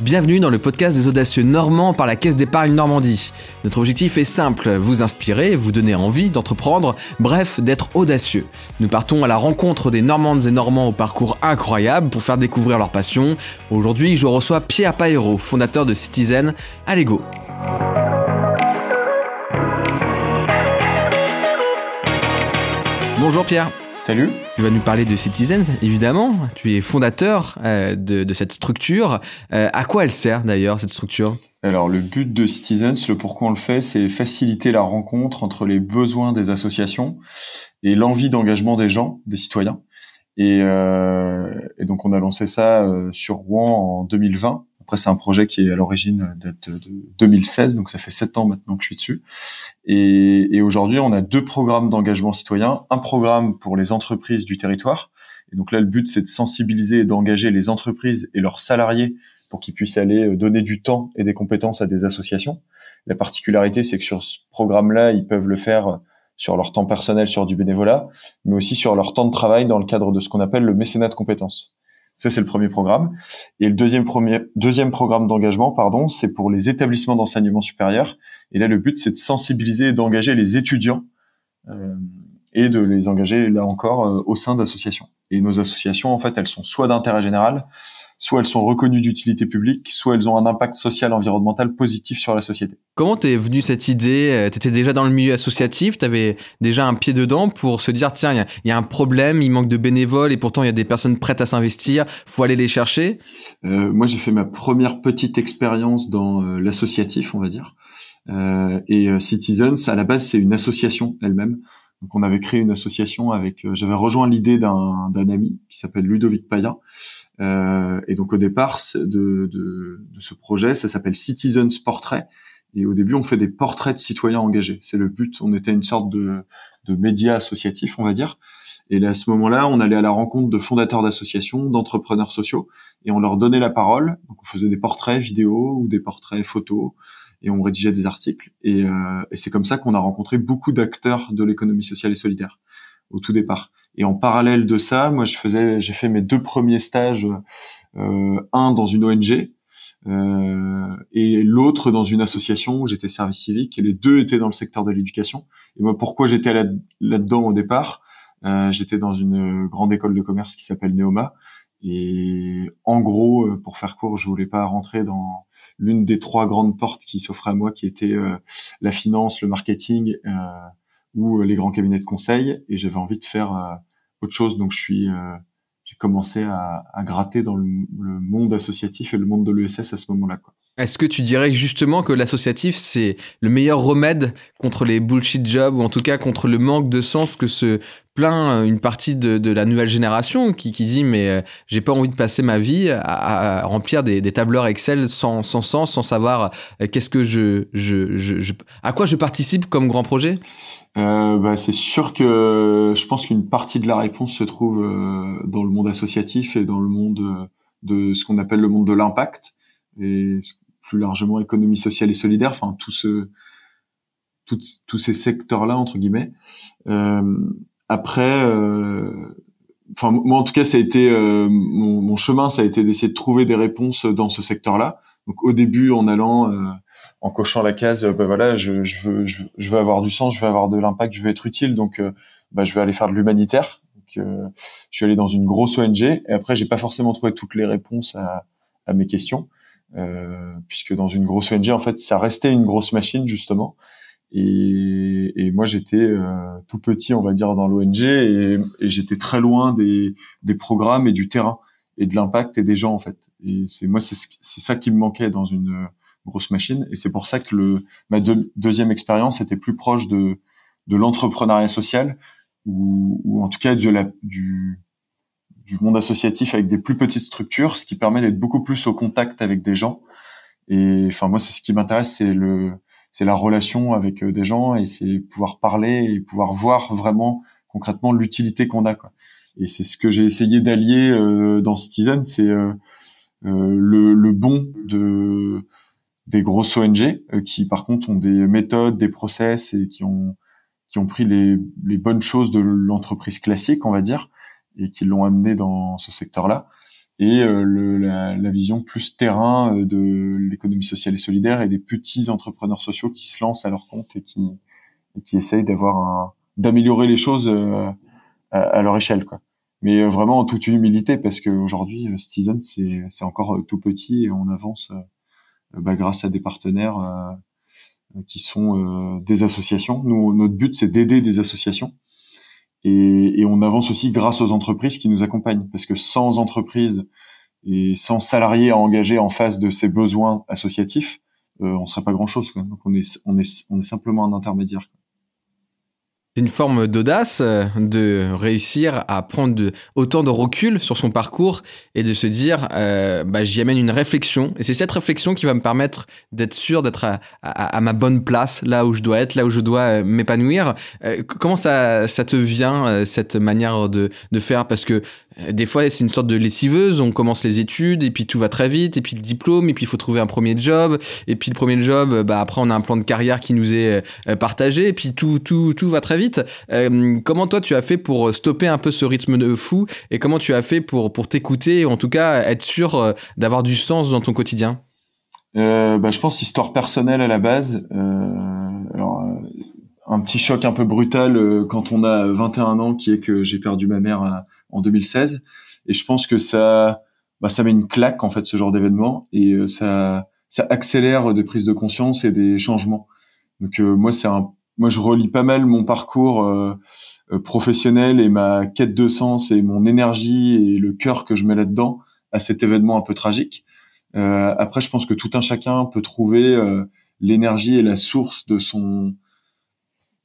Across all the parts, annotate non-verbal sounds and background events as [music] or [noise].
Bienvenue dans le podcast des audacieux normands par la Caisse d'épargne Normandie. Notre objectif est simple, vous inspirer, vous donner envie d'entreprendre, bref, d'être audacieux. Nous partons à la rencontre des Normandes et Normands au parcours incroyable pour faire découvrir leur passion. Aujourd'hui, je reçois Pierre Paillero, fondateur de Citizen. Allez go Bonjour Pierre. Salut. Tu vas nous parler de Citizens, évidemment. Tu es fondateur euh, de, cette structure. Euh, à quoi elle sert d'ailleurs, cette structure? Alors, le but de Citizens, le pourquoi on le fait, c'est faciliter la rencontre entre les besoins des associations et l'envie d'engagement des gens, des citoyens. Et, euh, et, donc, on a lancé ça sur Rouen en 2020 après, c'est un projet qui est à l'origine de 2016, donc ça fait sept ans maintenant que je suis dessus. Et, et aujourd'hui, on a deux programmes d'engagement citoyen. Un programme pour les entreprises du territoire. Et donc là, le but, c'est de sensibiliser et d'engager les entreprises et leurs salariés pour qu'ils puissent aller euh, donner du temps et des compétences à des associations. La particularité, c'est que sur ce programme-là, ils peuvent le faire sur leur temps personnel, sur du bénévolat, mais aussi sur leur temps de travail dans le cadre de ce qu'on appelle le mécénat de compétences. Ça, c'est le premier programme. Et le deuxième, deuxième programme d'engagement, pardon, c'est pour les établissements d'enseignement supérieur. Et là, le but, c'est de sensibiliser et d'engager les étudiants euh, et de les engager, là encore, euh, au sein d'associations. Et nos associations, en fait, elles sont soit d'intérêt général, soit elles sont reconnues d'utilité publique, soit elles ont un impact social environnemental positif sur la société. Comment t'es venu cette idée? Euh, T'étais déjà dans le milieu associatif, t'avais déjà un pied dedans pour se dire tiens, il y, a un problème, il manque de bénévoles et pourtant il y a des personnes prêtes à s'investir, faut aller les chercher? Euh, moi, j'ai fait ma première petite expérience dans euh, l'associatif, on va dire. Euh, et euh, Citizens, à la base, c'est une association elle-même. Donc, on avait créé une association avec. J'avais rejoint l'idée d'un ami qui s'appelle Ludovic Payen et donc au départ de, de, de ce projet, ça s'appelle Citizens Portrait. Et au début, on fait des portraits de citoyens engagés. C'est le but. On était une sorte de, de média associatif, on va dire. Et là, à ce moment-là, on allait à la rencontre de fondateurs d'associations, d'entrepreneurs sociaux, et on leur donnait la parole. Donc, on faisait des portraits vidéo ou des portraits photos, et on rédigeait des articles. Et, euh, et c'est comme ça qu'on a rencontré beaucoup d'acteurs de l'économie sociale et solidaire au tout départ. Et en parallèle de ça, moi, je faisais, j'ai fait mes deux premiers stages, euh, un dans une ONG euh, et l'autre dans une association où j'étais service civique. Et les deux étaient dans le secteur de l'éducation. Et moi, pourquoi j'étais là, là-dedans au départ euh, J'étais dans une grande école de commerce qui s'appelle Neoma. Et en gros, euh, pour faire court, je voulais pas rentrer dans l'une des trois grandes portes qui s'offraient à moi, qui était euh, la finance, le marketing euh, ou euh, les grands cabinets de conseil et j'avais envie de faire euh, autre chose donc je suis euh, j'ai commencé à, gratter dans le, le, monde associatif et le monde de l'ESS à ce moment-là quoi. Est-ce que tu dirais justement que l'associatif, c'est le meilleur remède contre les bullshit jobs, ou en tout cas contre le manque de sens que se plaint une partie de, la nouvelle génération qui, qui dit mais euh, j'ai pas envie de passer ma vie à, remplir des, des, tableurs Excel sans, sans sens, sans savoir euh, qu'est-ce que je, je, je, je, à quoi je participe comme grand projet? Euh, bah, C'est sûr que je pense qu'une partie de la réponse se trouve euh, dans le monde associatif et dans le monde de ce qu'on appelle le monde de l'impact plus largement économie sociale et solidaire, enfin tous ces secteurs-là entre guillemets. Euh, après, euh, enfin moi en tout cas ça a été euh, mon, chemin, ça a été d'essayer de trouver des réponses dans ce secteur-là. Donc au début en allant, en cochant la case, ben voilà, je, veux, avoir du sens, je veux avoir de l'impact, je veux être utile, donc bah, je vais aller faire de l'humanitaire. je suis allé dans une grosse ONG et après j'ai pas forcément trouvé toutes les réponses à mes questions. Euh, puisque dans une grosse ONG, en fait, ça restait une grosse machine justement. Et, et moi, j'étais euh, tout petit, on va dire, dans l'ONG, et, et j'étais très loin des, des programmes et du terrain et de l'impact et des gens en fait. Et c'est moi, c'est ça qui me manquait dans une euh, grosse machine. Et c'est pour ça que le, ma deuxième expérience était plus proche de, de l'entrepreneuriat social, ou, ou en tout cas de la, du, du monde associatif avec des plus petites structures, ce qui permet d'être beaucoup plus au contact avec des gens. Et enfin moi c'est ce qui m'intéresse, c'est le c'est la relation avec euh, des gens et c'est pouvoir parler et pouvoir voir vraiment concrètement l'utilité qu'on a quoi. Et c'est ce que j'ai essayé d'allier euh, dans Citizen, c'est euh, euh, le, le, bon de des grosses ONG euh, qui par contre ont des méthodes, des process et qui ont qui ont pris les, les bonnes choses de l'entreprise classique, on va dire, et qui l'ont amené dans ce secteur-là. et le, la, la, vision plus terrain de l'économie sociale et solidaire et des petits entrepreneurs sociaux qui se lancent à leur compte et qui, et qui essayent d'avoir un, d'améliorer les choses à, à, leur échelle, quoi. Mais vraiment en toute humilité parce qu'aujourd'hui, Citizen, c'est, c'est encore tout petit et on avance bah, grâce à des partenaires qui sont des associations. Nous, notre but, c'est d'aider des associations et, et, on avance aussi grâce aux entreprises qui nous accompagnent, parce que sans entreprises et sans salariés à engager en face de ces besoins associatifs, euh, on serait pas grand-chose. Donc on est, on est, on est simplement un intermédiaire. C'est une forme d'audace euh, de réussir à prendre autant de recul sur son parcours et de se dire euh, bah, j'y amène une réflexion. Et c'est cette réflexion qui va me permettre d'être sûr d'être à, ma bonne place là où je dois être là où je dois euh, m'épanouir. Comment ça, ça te vient cette manière de, de faire? Parce que des fois, c'est une sorte de lessiveuse. On commence les études et puis tout va très vite. Et puis le diplôme, et puis il faut trouver un premier job. Et puis le premier job, bah après on a un plan de carrière qui nous est partagé. Et puis tout, tout, tout va très vite. Euh, comment toi tu as fait pour stopper un peu ce rythme de fou et comment tu as fait pour, pour t'écouter, en tout cas être sûr euh, d'avoir du sens dans ton quotidien? Euh, bah, Je pense histoire personnelle à la base. alors, un petit choc un peu brutal quand on a 21 ans qui est que j'ai perdu ma mère en 2016 et je pense que ça bah, ça met une claque en fait ce genre d'événement. Et ça ça accélère des prises de conscience et des changements. Donc moi c'est un moi, je relis pas mal mon parcours euh, euh, professionnel et ma quête de sens et mon énergie et le cœur que je mets là-dedans à cet événement un peu tragique. Euh, après, je pense que tout un chacun peut trouver euh, l'énergie et la source de son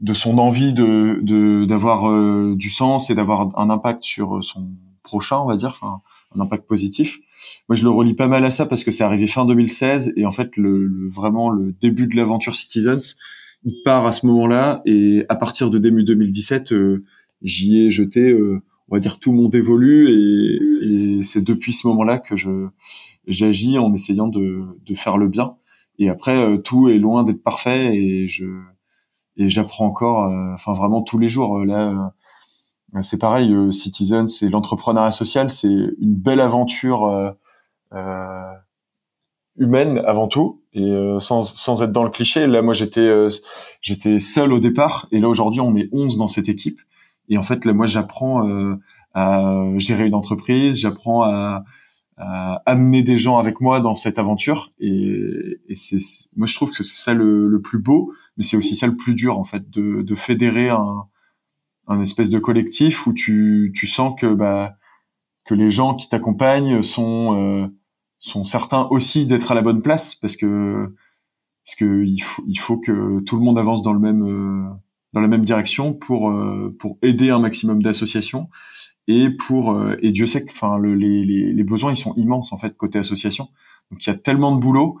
de son envie de d'avoir du sens et d'avoir un impact sur son prochain, on va dire, enfin un impact positif. Moi, je le relis pas mal à ça parce que c'est arrivé fin 2016 et en fait, le, le vraiment le début de l'aventure Citizens, il part à ce moment-là et à partir de début 2017, euh, j'y ai jeté, euh, on va dire, tout mon dévolu et, et c'est depuis ce moment-là que je j'agis en essayant de, de faire le bien. Et après, euh, tout est loin d'être parfait et je et j'apprends encore, enfin vraiment tous les jours. Là, c'est pareil, Citizen, c'est l'entrepreneuriat social, c'est une belle aventure. Euh, humaine avant tout et euh, sans, sans être dans le cliché là moi j'étais euh, j'étais seul au départ et là aujourd'hui on est 11 dans cette équipe et en fait là moi j'apprends euh, à gérer une entreprise j'apprends à, amener des gens avec moi dans cette aventure. Et, et c'est moi je trouve que c'est ça le, le, plus beau mais c'est aussi ça le plus dur en fait de, de fédérer un, un espèce de collectif où tu, tu sens que bah que les gens qui t'accompagnent sont sont certains aussi d'être à la bonne place parce que parce que il faut il faut que tout le monde avance dans le même euh, dans la même direction pour euh, pour aider un maximum d'associations et pour euh, et Dieu sait que enfin le, les, les, besoins ils sont immenses en fait côté association. Donc il y a tellement de boulot.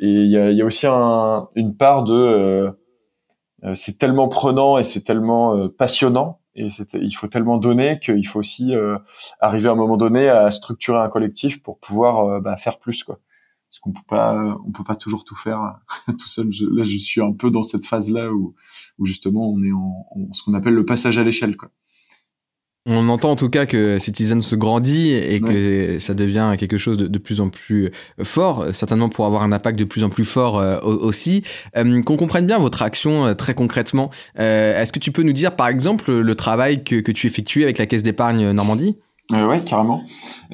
Et il y a, aussi un, une part de c'est tellement prenant et c'est tellement passionnant. Et il faut tellement donner qu'il faut aussi euh, arriver à un moment donné à structurer un collectif pour pouvoir euh, bah, faire plus quoi. Parce qu'on peut pas on peut pas toujours tout faire [laughs] tout seul. Là je suis un peu dans cette phase là où, où justement on est en, en ce qu'on appelle le passage à l'échelle quoi on entend en tout cas que Citizen se grandit et que ça devient quelque chose de, de, plus en plus fort, certainement pour avoir un impact de plus en plus fort euh, aussi. Euh, qu'on comprenne bien votre action euh, très concrètement, est-ce que tu peux nous dire par exemple le travail que, que tu effectues avec la Caisse d'épargne Normandie? Euh, ouais, carrément.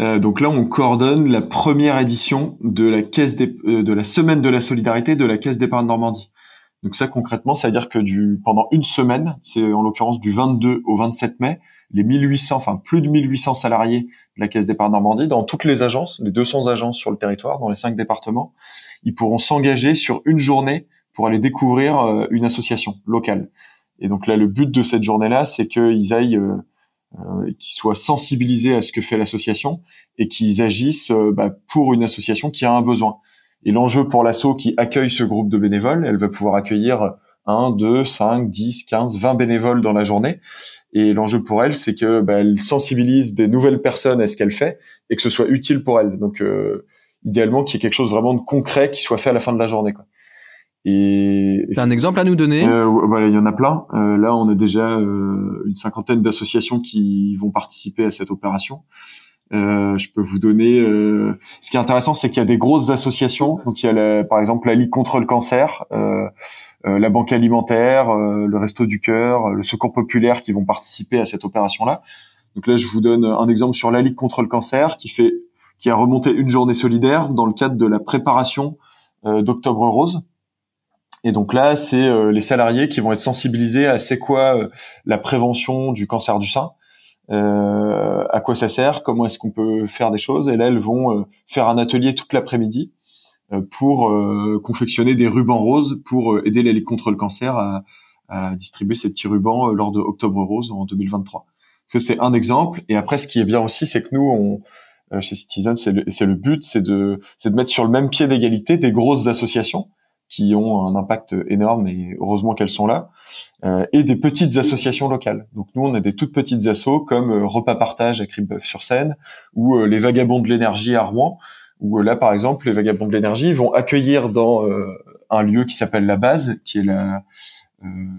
Euh, donc là, on coordonne la première édition de la caisse de la semaine de la solidarité de la Caisse d'épargne Normandie. Donc ça, concrètement, ça veut dire que du, pendant une semaine, c'est en l'occurrence du 22 au 27 mai, les 1800, enfin plus de 1800 salariés de la Caisse d'épargne Normandie, dans toutes les agences, les 200 agences sur le territoire, dans les cinq départements, ils pourront s'engager sur une journée pour aller découvrir euh, une association locale. Et donc là, le but de cette journée-là, c'est qu'ils aillent, euh, euh, qu'ils soient sensibilisés à ce que fait l'association et qu'ils agissent euh, bah, pour une association qui a un besoin. Et l'enjeu pour l'asso qui accueille ce groupe de bénévoles, elle va pouvoir accueillir 1, 2, 5, 10, 15, 20 bénévoles dans la journée. Et l'enjeu pour elle, c'est que bah, elle sensibilise des nouvelles personnes à ce qu'elle fait et que ce soit utile pour elle. Donc, euh, idéalement, qu'il y ait quelque chose vraiment de concret qui soit fait à la fin de la journée. Quoi. Et c'est un exemple à nous donner? Euh, bah, Il y en a plein. Euh, là, on a déjà euh, une cinquantaine d'associations qui vont participer à cette opération. Euh, je peux vous donner. Euh, ce qui est intéressant, c'est qu'il y a des grosses associations. Donc il y a par exemple la Ligue contre le cancer, euh, la Banque alimentaire, le Resto du cœur, le Secours populaire qui vont participer à cette opération-là. Donc là, je vous donne un exemple sur la Ligue contre le cancer qui fait, qui a remonté une journée solidaire dans le cadre de la préparation d'Octobre Rose. Et donc là, c'est les salariés qui vont être sensibilisés à c'est quoi la prévention du cancer du sein euh, à quoi ça sert, comment est-ce qu'on peut faire des choses? Et là, elles vont euh, faire un atelier toute l'après-midi euh, pour confectionner des rubans roses pour aider Ligue contre le cancer à, à distribuer ces petits rubans lors de Octobre Rose en 2023. Ça, c'est un exemple. Et après, ce qui est bien aussi, c'est que nous, on, chez Citizen, c'est le, le, but, c'est de, de mettre sur le même pied d'égalité des grosses associations qui ont un impact énorme et heureusement qu'elles sont là, euh, et des petites associations locales. Donc nous, on a des toutes petites assos comme euh, Repas Partage à Cribeuf-sur-Seine ou euh, les Vagabonds de l'énergie à Rouen, où là, par exemple, les Vagabonds de l'énergie vont accueillir dans un lieu qui s'appelle la base, qui est la,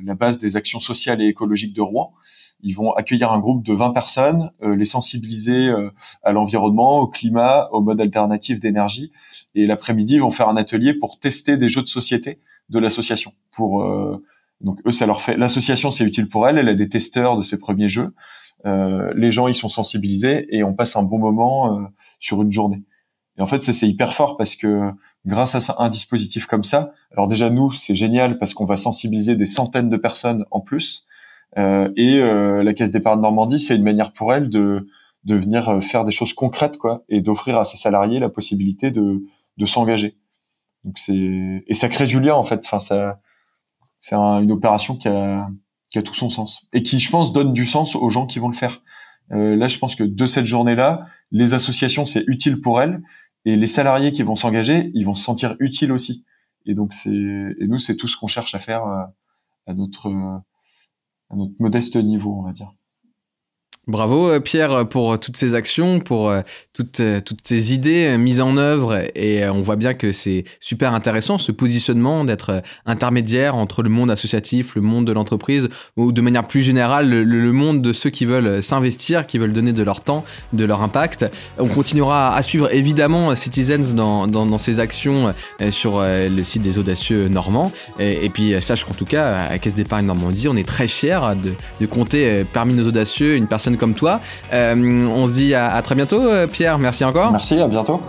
la base des actions sociales et écologiques de Rouen, ils vont accueillir un groupe de 20 personnes, euh, les sensibiliser euh, à l'environnement, au climat, aux modes alternatifs d'énergie. Et l'après-midi, ils vont faire un atelier pour tester des jeux de société de l'association. Pour euh, donc eux, ça leur fait. L'association, c'est utile pour elle. Elle a des testeurs de ses premiers jeux. les gens, ils sont sensibilisés et on passe un bon moment sur une journée. Et en fait, ça c'est hyper fort parce que grâce à un dispositif comme ça, alors déjà nous, c'est génial parce qu'on va sensibiliser des centaines de personnes en plus. Euh, et euh, la Caisse d'épargne Normandie, c'est une manière pour elle de de venir euh, faire des choses concrètes quoi et d'offrir à ses salariés la possibilité de de s'engager. Donc c'est et ça crée du lien en fait. Enfin ça c'est une opération qui a qui a tout son sens et qui je pense donne du sens aux gens qui vont le faire. Euh, là je pense que de cette journée-là, les associations c'est utile pour elles et les salariés qui vont s'engager, ils vont se sentir utiles aussi. Et donc c'est et nous c'est tout ce qu'on cherche à faire à notre à notre modeste niveau, on va dire. Bravo euh, Pierre pour toutes ces actions, pour euh, toutes, euh, toutes ces idées mises en œuvre et on voit bien que c'est super intéressant ce positionnement d'être intermédiaire entre le monde associatif, le monde de l'entreprise ou de manière plus générale le, monde de ceux qui veulent s'investir, qui veulent donner de leur temps, de leur impact. On continuera à suivre évidemment Citizens dans, dans, dans ses actions sur le site des audacieux normands et, puis sache qu'en tout cas à Caisse d'épargne Normandie on est très fiers de, de compter parmi nos audacieux une personne comme toi. Euh, on se dit à, à très bientôt, euh, Pierre. Merci encore. Merci, à bientôt.